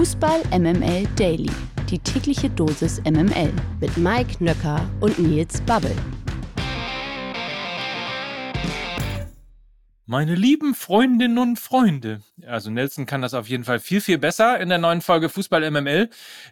Fußball MML Daily. Die tägliche Dosis MML mit Mike Nöcker und Nils Babbel. Meine lieben Freundinnen und Freunde. Also Nelson kann das auf jeden Fall viel, viel besser in der neuen Folge Fußball MML.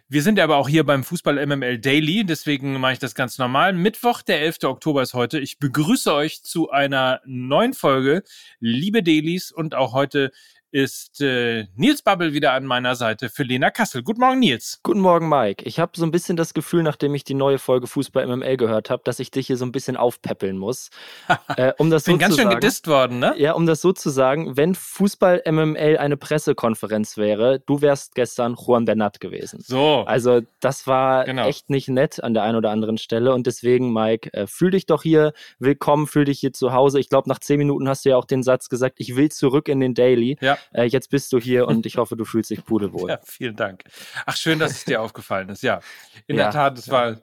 Wir sind aber auch hier beim Fußball MML Daily, deswegen mache ich das ganz normal. Mittwoch, der 11. Oktober ist heute. Ich begrüße euch zu einer neuen Folge, liebe Dailies und auch heute ist äh, Nils Babbel wieder an meiner Seite für Lena Kassel. Guten Morgen, Nils. Guten Morgen, Mike. Ich habe so ein bisschen das Gefühl, nachdem ich die neue Folge Fußball MML gehört habe, dass ich dich hier so ein bisschen aufpäppeln muss. äh, um das Bin so ganz schön sagen, gedisst worden, ne? Ja, um das so zu sagen, wenn Fußball MML eine Pressekonferenz wäre, du wärst gestern Juan Bernat gewesen. So. Also, das war genau. echt nicht nett an der einen oder anderen Stelle und deswegen, Mike, äh, fühl dich doch hier willkommen, fühl dich hier zu Hause. Ich glaube, nach zehn Minuten hast du ja auch den Satz gesagt, ich will zurück in den Daily. Ja. Äh, jetzt bist du hier und ich hoffe, du fühlst dich pudelwohl. Ja, vielen Dank. Ach, schön, dass es dir aufgefallen ist. Ja, in ja, der Tat, es ja. war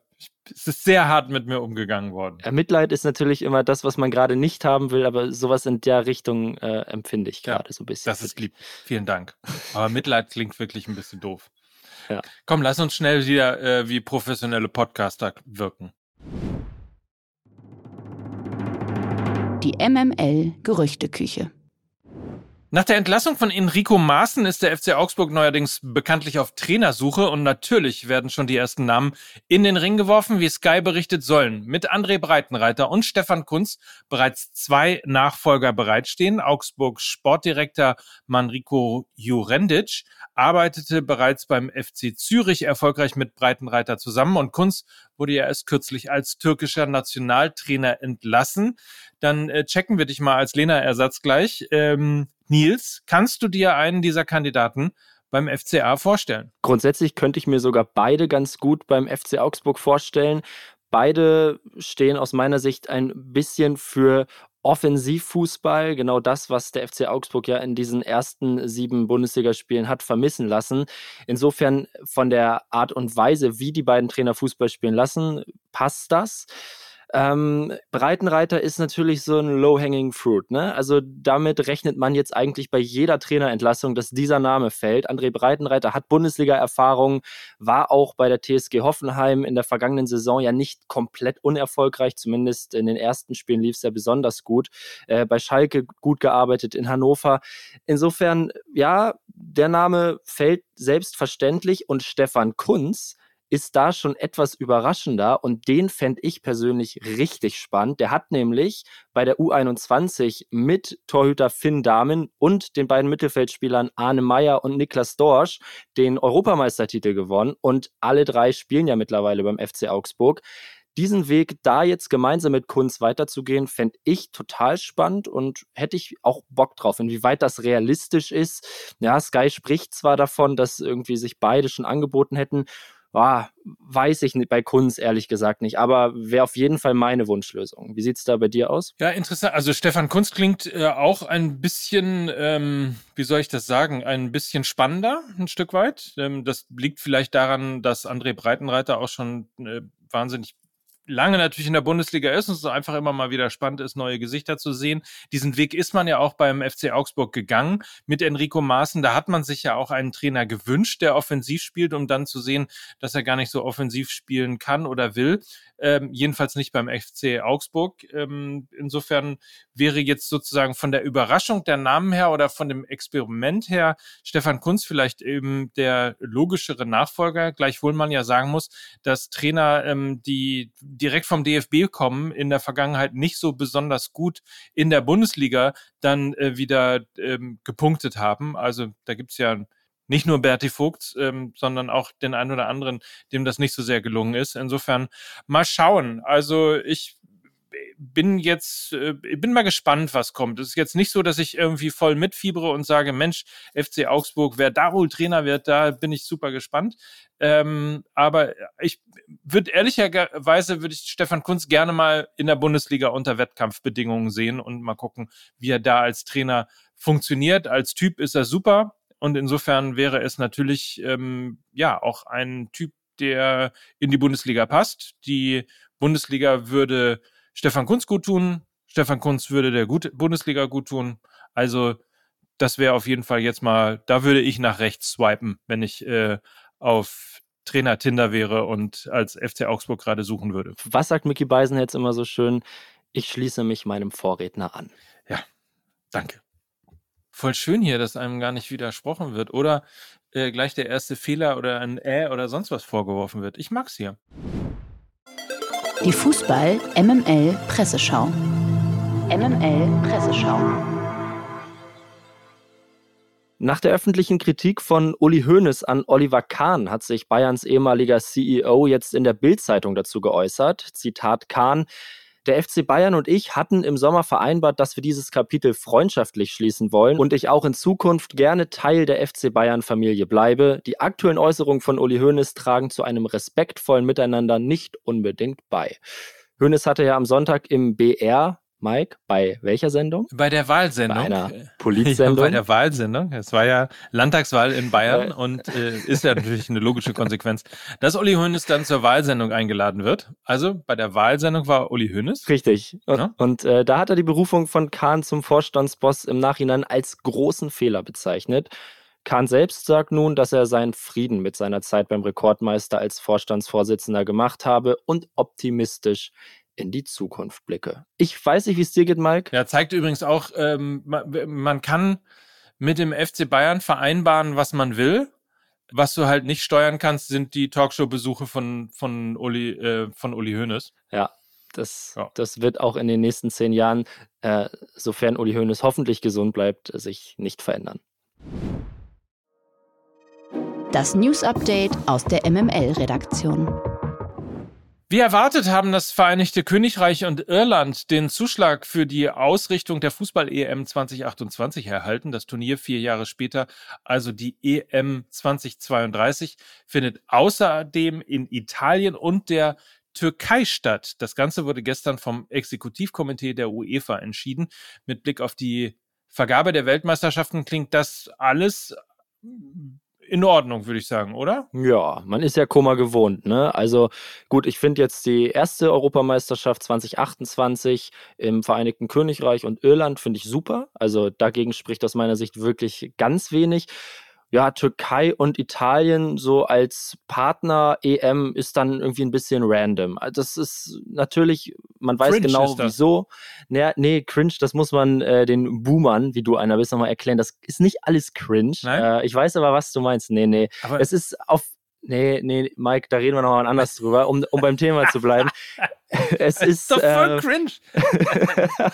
es ist sehr hart mit mir umgegangen worden. Mitleid ist natürlich immer das, was man gerade nicht haben will, aber sowas in der Richtung äh, empfinde ich gerade ja, so ein bisschen. Das ist lieb. Vielen Dank. Aber Mitleid klingt wirklich ein bisschen doof. Ja. Komm, lass uns schnell wieder äh, wie professionelle Podcaster wirken. Die MML Gerüchteküche. Nach der Entlassung von Enrico Maaßen ist der FC Augsburg neuerdings bekanntlich auf Trainersuche und natürlich werden schon die ersten Namen in den Ring geworfen, wie Sky berichtet sollen. Mit André Breitenreiter und Stefan Kunz bereits zwei Nachfolger bereitstehen. Augsburgs Sportdirektor Manrico Jurendic arbeitete bereits beim FC Zürich erfolgreich mit Breitenreiter zusammen und Kunz wurde ja erst kürzlich als türkischer Nationaltrainer entlassen. Dann äh, checken wir dich mal als Lena-Ersatz gleich. Ähm, Nils, kannst du dir einen dieser Kandidaten beim FCA vorstellen? Grundsätzlich könnte ich mir sogar beide ganz gut beim FC Augsburg vorstellen. Beide stehen aus meiner Sicht ein bisschen für Offensivfußball, genau das, was der FC Augsburg ja in diesen ersten sieben Bundesligaspielen hat vermissen lassen. Insofern von der Art und Weise, wie die beiden Trainer Fußball spielen lassen, passt das. Ähm, Breitenreiter ist natürlich so ein low-hanging fruit. Ne? Also damit rechnet man jetzt eigentlich bei jeder Trainerentlassung, dass dieser Name fällt. André Breitenreiter hat Bundesliga-Erfahrung, war auch bei der TSG Hoffenheim in der vergangenen Saison ja nicht komplett unerfolgreich. Zumindest in den ersten Spielen lief es ja besonders gut. Äh, bei Schalke gut gearbeitet, in Hannover. Insofern, ja, der Name fällt selbstverständlich und Stefan Kunz ist da schon etwas überraschender und den fände ich persönlich richtig spannend. Der hat nämlich bei der U21 mit Torhüter Finn Dahmen und den beiden Mittelfeldspielern Arne Meyer und Niklas Dorsch den Europameistertitel gewonnen und alle drei spielen ja mittlerweile beim FC Augsburg. Diesen Weg da jetzt gemeinsam mit Kunz weiterzugehen, fände ich total spannend und hätte ich auch Bock drauf. Inwieweit das realistisch ist. Ja, Sky spricht zwar davon, dass irgendwie sich beide schon angeboten hätten boah, weiß ich nicht, bei Kunst ehrlich gesagt nicht, aber wäre auf jeden Fall meine Wunschlösung. Wie sieht es da bei dir aus? Ja, interessant. Also Stefan Kunst klingt äh, auch ein bisschen, ähm, wie soll ich das sagen, ein bisschen spannender, ein Stück weit. Ähm, das liegt vielleicht daran, dass André Breitenreiter auch schon äh, wahnsinnig lange natürlich in der Bundesliga ist und es einfach immer mal wieder spannend ist, neue Gesichter zu sehen. Diesen Weg ist man ja auch beim FC Augsburg gegangen mit Enrico Maaßen. Da hat man sich ja auch einen Trainer gewünscht, der offensiv spielt, um dann zu sehen, dass er gar nicht so offensiv spielen kann oder will. Ähm, jedenfalls nicht beim FC Augsburg. Ähm, insofern wäre jetzt sozusagen von der Überraschung der Namen her oder von dem Experiment her Stefan Kunz vielleicht eben der logischere Nachfolger, gleichwohl man ja sagen muss, dass Trainer, ähm, die direkt vom DFB kommen, in der Vergangenheit nicht so besonders gut in der Bundesliga dann äh, wieder ähm, gepunktet haben. Also da gibt's ja nicht nur Berti Vogt, ähm, sondern auch den einen oder anderen, dem das nicht so sehr gelungen ist. Insofern mal schauen. Also ich bin jetzt, äh, bin mal gespannt, was kommt. Es ist jetzt nicht so, dass ich irgendwie voll mitfiebere und sage, Mensch, FC Augsburg, wer da wohl Trainer wird, da bin ich super gespannt. Ähm, aber ich würde ehrlicherweise würde ich Stefan Kunz gerne mal in der Bundesliga unter Wettkampfbedingungen sehen und mal gucken, wie er da als Trainer funktioniert. Als Typ ist er super und insofern wäre es natürlich ähm, ja auch ein Typ, der in die Bundesliga passt. Die Bundesliga würde Stefan Kunz gut tun. Stefan Kunz würde der gute Bundesliga gut tun. Also das wäre auf jeden Fall jetzt mal, da würde ich nach rechts swipen, wenn ich äh, auf Trainer Tinder wäre und als FC Augsburg gerade suchen würde. Was sagt Mickey Beisen jetzt immer so schön? Ich schließe mich meinem Vorredner an. Ja, danke. Voll schön hier, dass einem gar nicht widersprochen wird oder äh, gleich der erste Fehler oder ein Äh oder sonst was vorgeworfen wird. Ich mag's hier. Die Fußball MML Presseschau. MML Presseschau. Nach der öffentlichen Kritik von Uli Hoeneß an Oliver Kahn hat sich Bayerns ehemaliger CEO jetzt in der Bild-Zeitung dazu geäußert. Zitat Kahn. Der FC Bayern und ich hatten im Sommer vereinbart, dass wir dieses Kapitel freundschaftlich schließen wollen und ich auch in Zukunft gerne Teil der FC Bayern Familie bleibe. Die aktuellen Äußerungen von Uli Hoeneß tragen zu einem respektvollen Miteinander nicht unbedingt bei. Hoeneß hatte ja am Sonntag im BR Mike, bei welcher Sendung? Bei der Wahlsendung. Bei einer Politsendung. Ja, bei der Wahlsendung. Es war ja Landtagswahl in Bayern und äh, ist ja natürlich eine logische Konsequenz, dass Uli Hoeneß dann zur Wahlsendung eingeladen wird. Also bei der Wahlsendung war Uli Hoeneß. Richtig. Und, ja? und äh, da hat er die Berufung von Kahn zum Vorstandsboss im Nachhinein als großen Fehler bezeichnet. Kahn selbst sagt nun, dass er seinen Frieden mit seiner Zeit beim Rekordmeister als Vorstandsvorsitzender gemacht habe und optimistisch in die Zukunft blicke. Ich weiß nicht, wie es dir geht, Mike. Ja, zeigt übrigens auch, ähm, man, man kann mit dem FC Bayern vereinbaren, was man will. Was du halt nicht steuern kannst, sind die Talkshow-Besuche von, von Uli, äh, von Uli Hoeneß. Ja, das, ja. das wird auch in den nächsten zehn Jahren, äh, sofern Uli Hoeneß hoffentlich gesund bleibt, sich nicht verändern. Das News Update aus der MML-Redaktion. Wie erwartet haben das Vereinigte Königreich und Irland den Zuschlag für die Ausrichtung der Fußball-EM 2028 erhalten. Das Turnier vier Jahre später, also die EM 2032, findet außerdem in Italien und der Türkei statt. Das Ganze wurde gestern vom Exekutivkomitee der UEFA entschieden. Mit Blick auf die Vergabe der Weltmeisterschaften klingt das alles in Ordnung, würde ich sagen, oder? Ja, man ist ja Kummer gewohnt, ne? Also gut, ich finde jetzt die erste Europameisterschaft 2028 im Vereinigten Königreich und Irland finde ich super. Also dagegen spricht aus meiner Sicht wirklich ganz wenig ja, Türkei und Italien so als Partner EM ist dann irgendwie ein bisschen random. Also das ist natürlich, man weiß cringe genau wieso. Nee, nee, cringe, das muss man äh, den Boomern, wie du einer bist, nochmal erklären. Das ist nicht alles cringe. Äh, ich weiß aber, was du meinst. Nee, nee. Aber es ist auf Nee, nee, Mike, da reden wir nochmal anders drüber, um, um beim Thema zu bleiben. es ist. ist doch voll äh, cringe.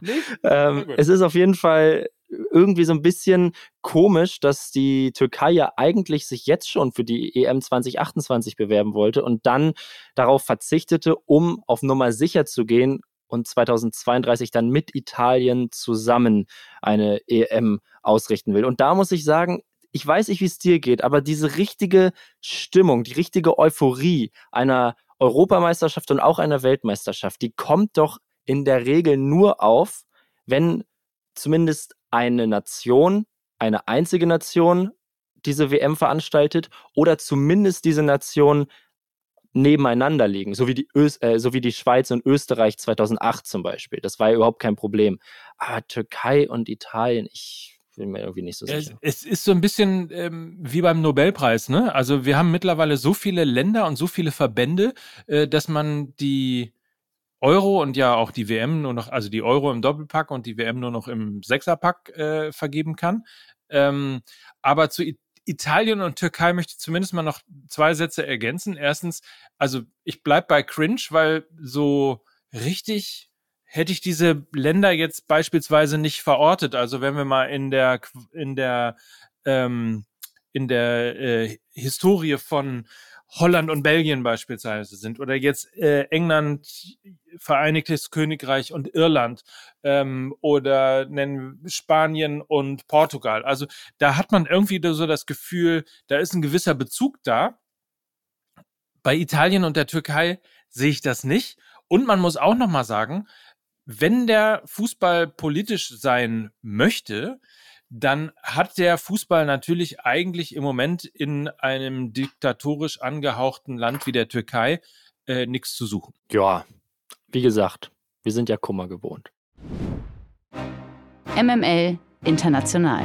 nee? ähm, es ist auf jeden Fall irgendwie so ein bisschen komisch, dass die Türkei ja eigentlich sich jetzt schon für die EM 2028 bewerben wollte und dann darauf verzichtete, um auf Nummer sicher zu gehen und 2032 dann mit Italien zusammen eine EM ausrichten will. Und da muss ich sagen, ich weiß nicht, wie es dir geht, aber diese richtige Stimmung, die richtige Euphorie einer Europameisterschaft und auch einer Weltmeisterschaft, die kommt doch in der Regel nur auf, wenn zumindest eine Nation, eine einzige Nation diese WM veranstaltet oder zumindest diese Nation nebeneinander liegen, so wie die, Ös äh, so wie die Schweiz und Österreich 2008 zum Beispiel. Das war ja überhaupt kein Problem. Aber Türkei und Italien, ich bin mir irgendwie nicht so sicher. Es, es ist so ein bisschen ähm, wie beim Nobelpreis, ne? Also wir haben mittlerweile so viele Länder und so viele Verbände, äh, dass man die Euro und ja auch die WM nur noch, also die Euro im Doppelpack und die WM nur noch im Sechserpack äh, vergeben kann. Ähm, aber zu Italien und Türkei möchte ich zumindest mal noch zwei Sätze ergänzen. Erstens, also ich bleib bei cringe, weil so richtig hätte ich diese Länder jetzt beispielsweise nicht verortet. Also wenn wir mal in der in der ähm, in der äh, Historie von Holland und Belgien beispielsweise sind oder jetzt äh, England, Vereinigtes Königreich und Irland ähm, oder nennen Spanien und Portugal. Also da hat man irgendwie so das Gefühl, da ist ein gewisser Bezug da. Bei Italien und der Türkei sehe ich das nicht. Und man muss auch noch mal sagen, wenn der Fußball politisch sein möchte, dann hat der Fußball natürlich eigentlich im Moment in einem diktatorisch angehauchten Land wie der Türkei äh, nichts zu suchen. Ja, wie gesagt, wir sind ja Kummer gewohnt. MML international.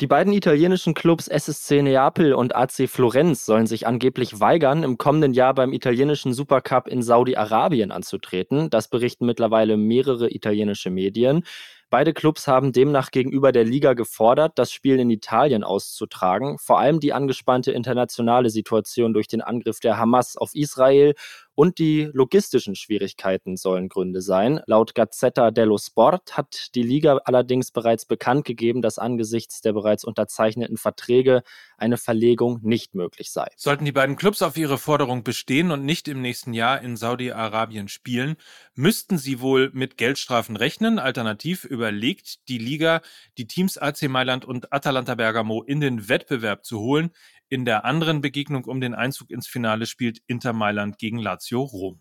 Die beiden italienischen Clubs SSC Neapel und AC Florenz sollen sich angeblich weigern, im kommenden Jahr beim italienischen Supercup in Saudi-Arabien anzutreten. Das berichten mittlerweile mehrere italienische Medien. Beide Clubs haben demnach gegenüber der Liga gefordert, das Spiel in Italien auszutragen. Vor allem die angespannte internationale Situation durch den Angriff der Hamas auf Israel und die logistischen Schwierigkeiten sollen Gründe sein. Laut Gazzetta dello Sport hat die Liga allerdings bereits bekannt gegeben, dass angesichts der bereits unterzeichneten Verträge eine Verlegung nicht möglich sei. Sollten die beiden Clubs auf ihre Forderung bestehen und nicht im nächsten Jahr in Saudi-Arabien spielen, müssten sie wohl mit Geldstrafen rechnen. Alternativ überlegt die Liga, die Teams AC Mailand und Atalanta Bergamo in den Wettbewerb zu holen. In der anderen Begegnung um den Einzug ins Finale spielt Inter Mailand gegen Lazio Rom.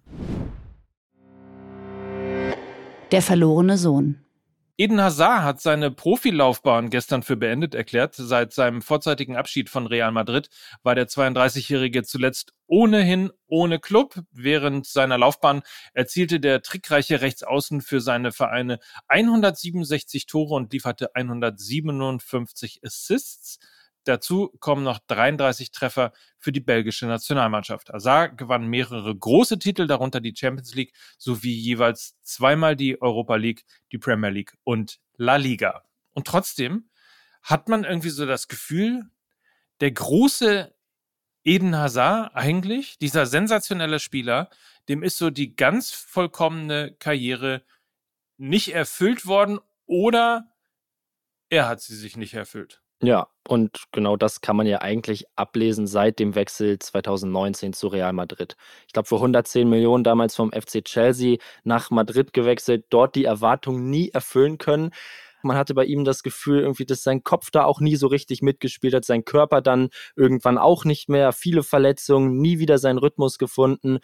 Der verlorene Sohn. Eden Hazard hat seine Profilaufbahn gestern für beendet erklärt. Seit seinem vorzeitigen Abschied von Real Madrid war der 32-Jährige zuletzt ohnehin ohne Club. Während seiner Laufbahn erzielte der trickreiche Rechtsaußen für seine Vereine 167 Tore und lieferte 157 Assists. Dazu kommen noch 33 Treffer für die belgische Nationalmannschaft. Hazard gewann mehrere große Titel, darunter die Champions League sowie jeweils zweimal die Europa League, die Premier League und La Liga. Und trotzdem hat man irgendwie so das Gefühl, der große Eden Hazard eigentlich, dieser sensationelle Spieler, dem ist so die ganz vollkommene Karriere nicht erfüllt worden oder er hat sie sich nicht erfüllt. Ja, und genau das kann man ja eigentlich ablesen seit dem Wechsel 2019 zu Real Madrid. Ich glaube, für 110 Millionen damals vom FC Chelsea nach Madrid gewechselt, dort die Erwartungen nie erfüllen können. Man hatte bei ihm das Gefühl, irgendwie, dass sein Kopf da auch nie so richtig mitgespielt hat, sein Körper dann irgendwann auch nicht mehr, viele Verletzungen, nie wieder seinen Rhythmus gefunden.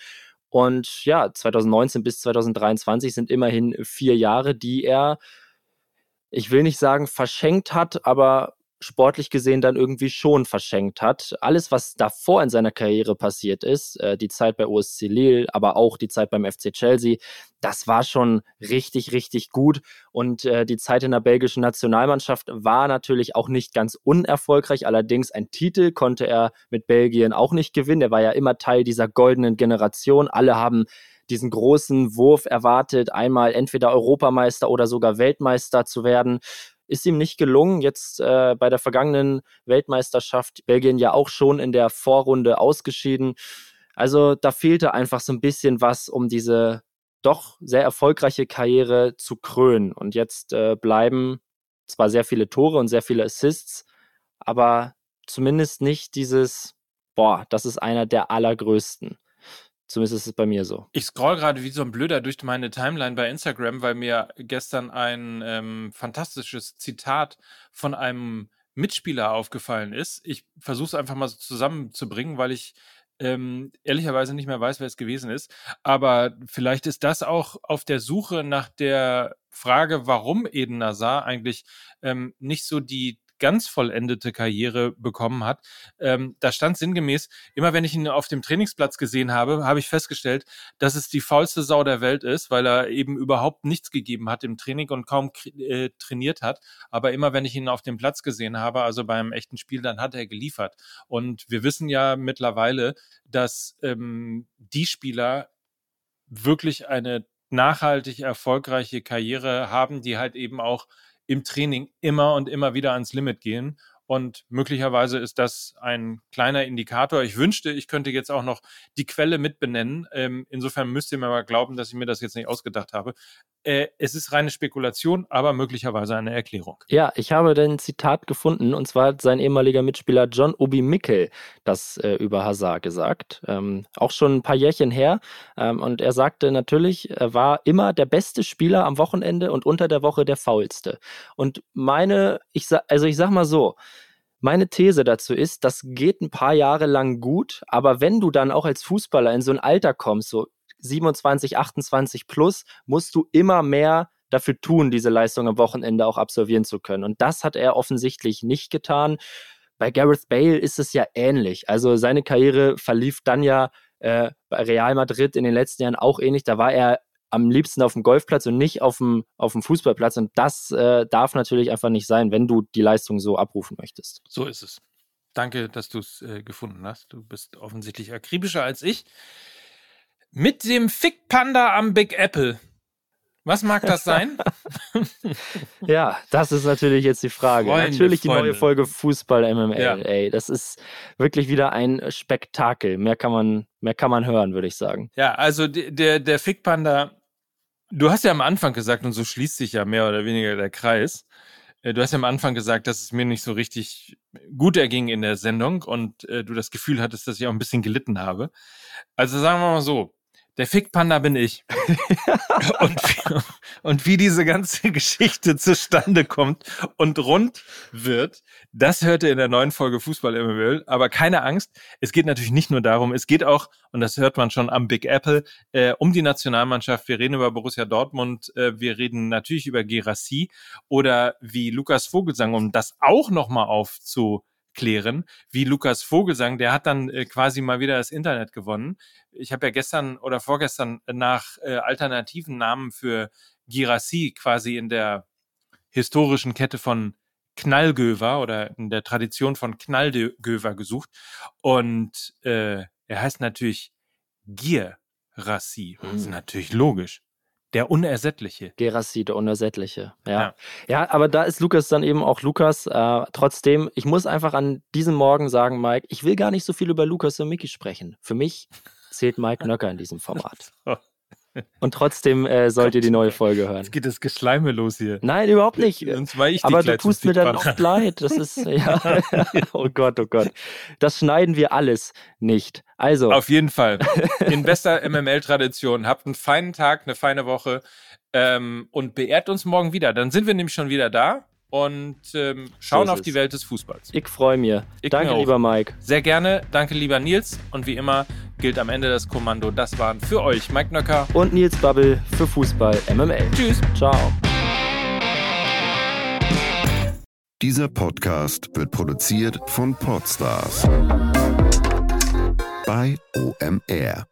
Und ja, 2019 bis 2023 sind immerhin vier Jahre, die er, ich will nicht sagen verschenkt hat, aber sportlich gesehen dann irgendwie schon verschenkt hat. Alles, was davor in seiner Karriere passiert ist, äh, die Zeit bei OSC Lille, aber auch die Zeit beim FC Chelsea, das war schon richtig, richtig gut. Und äh, die Zeit in der belgischen Nationalmannschaft war natürlich auch nicht ganz unerfolgreich. Allerdings ein Titel konnte er mit Belgien auch nicht gewinnen. Er war ja immer Teil dieser goldenen Generation. Alle haben diesen großen Wurf erwartet, einmal entweder Europameister oder sogar Weltmeister zu werden. Ist ihm nicht gelungen. Jetzt äh, bei der vergangenen Weltmeisterschaft Belgien ja auch schon in der Vorrunde ausgeschieden. Also da fehlte einfach so ein bisschen was, um diese doch sehr erfolgreiche Karriere zu krönen. Und jetzt äh, bleiben zwar sehr viele Tore und sehr viele Assists, aber zumindest nicht dieses, boah, das ist einer der allergrößten. Zumindest ist es bei mir so. Ich scroll gerade wie so ein Blöder durch meine Timeline bei Instagram, weil mir gestern ein ähm, fantastisches Zitat von einem Mitspieler aufgefallen ist. Ich versuche es einfach mal so zusammenzubringen, weil ich ähm, ehrlicherweise nicht mehr weiß, wer es gewesen ist. Aber vielleicht ist das auch auf der Suche nach der Frage, warum Eden Nazar eigentlich ähm, nicht so die ganz vollendete Karriere bekommen hat. Ähm, da stand sinngemäß, immer wenn ich ihn auf dem Trainingsplatz gesehen habe, habe ich festgestellt, dass es die faulste Sau der Welt ist, weil er eben überhaupt nichts gegeben hat im Training und kaum äh, trainiert hat. Aber immer wenn ich ihn auf dem Platz gesehen habe, also beim echten Spiel, dann hat er geliefert. Und wir wissen ja mittlerweile, dass ähm, die Spieler wirklich eine nachhaltig erfolgreiche Karriere haben, die halt eben auch im Training immer und immer wieder ans Limit gehen. Und möglicherweise ist das ein kleiner Indikator. Ich wünschte, ich könnte jetzt auch noch die Quelle mitbenennen. Ähm, insofern müsst ihr mir mal glauben, dass ich mir das jetzt nicht ausgedacht habe. Äh, es ist reine Spekulation, aber möglicherweise eine Erklärung. Ja, ich habe ein Zitat gefunden und zwar hat sein ehemaliger Mitspieler John Obi Mickel das äh, über Hazard gesagt. Ähm, auch schon ein paar Jährchen her. Ähm, und er sagte natürlich, er war immer der beste Spieler am Wochenende und unter der Woche der faulste. Und meine, ich sag, also ich sag mal so, meine These dazu ist, das geht ein paar Jahre lang gut, aber wenn du dann auch als Fußballer in so ein Alter kommst, so 27, 28 plus, musst du immer mehr dafür tun, diese Leistung am Wochenende auch absolvieren zu können. Und das hat er offensichtlich nicht getan. Bei Gareth Bale ist es ja ähnlich. Also seine Karriere verlief dann ja äh, bei Real Madrid in den letzten Jahren auch ähnlich. Da war er am liebsten auf dem Golfplatz und nicht auf dem, auf dem Fußballplatz. Und das äh, darf natürlich einfach nicht sein, wenn du die Leistung so abrufen möchtest. So ist es. Danke, dass du es äh, gefunden hast. Du bist offensichtlich akribischer als ich. Mit dem Fick Panda am Big Apple. Was mag das sein? ja, das ist natürlich jetzt die Frage. Freunde, natürlich die Freunde. neue Folge Fußball MML. Ja. Ey, das ist wirklich wieder ein Spektakel. Mehr kann man, mehr kann man hören, würde ich sagen. Ja, also der, der Fick Panda, du hast ja am Anfang gesagt, und so schließt sich ja mehr oder weniger der Kreis. Äh, du hast ja am Anfang gesagt, dass es mir nicht so richtig gut erging in der Sendung und äh, du das Gefühl hattest, dass ich auch ein bisschen gelitten habe. Also sagen wir mal so, der Fickpanda bin ich. und, und wie diese ganze Geschichte zustande kommt und rund wird, das hört ihr in der neuen Folge Fußball MML. Aber keine Angst, es geht natürlich nicht nur darum, es geht auch, und das hört man schon am Big Apple, äh, um die Nationalmannschaft. Wir reden über Borussia Dortmund, äh, wir reden natürlich über Gerassi oder wie Lukas Vogelsang, um das auch nochmal aufzu klären, wie Lukas Vogelsang, der hat dann äh, quasi mal wieder das Internet gewonnen. Ich habe ja gestern oder vorgestern nach äh, alternativen Namen für Girassi quasi in der historischen Kette von Knallgöver oder in der Tradition von Knallgöver gesucht. Und äh, er heißt natürlich Girassi. Das ist hm. natürlich logisch. Der Unersättliche. Gerassi, der Unersättliche. Ja. ja. ja. aber da ist Lukas dann eben auch Lukas. Äh, trotzdem, ich muss einfach an diesem Morgen sagen, Mike, ich will gar nicht so viel über Lukas und Mickey sprechen. Für mich zählt Mike Nöcker in diesem Format. Und trotzdem äh, sollt ihr die neue Folge hören. Jetzt geht das Geschleime los hier. Nein, überhaupt nicht. Aber du tust mir dann oft leid. Das ist, ja. oh Gott, oh Gott. Das schneiden wir alles nicht. Also. Auf jeden Fall. In bester MML-Tradition. Habt einen feinen Tag, eine feine Woche ähm, und beehrt uns morgen wieder. Dann sind wir nämlich schon wieder da und ähm, schauen so auf die Welt des Fußballs. Ich freue mich. Danke, lieber Mike. Sehr gerne. Danke, lieber Nils. Und wie immer gilt am Ende das Kommando. Das waren für euch Mike Nöcker und Nils Bubble für Fußball MML. Tschüss. Ciao. Dieser Podcast wird produziert von Podstars bei OMR.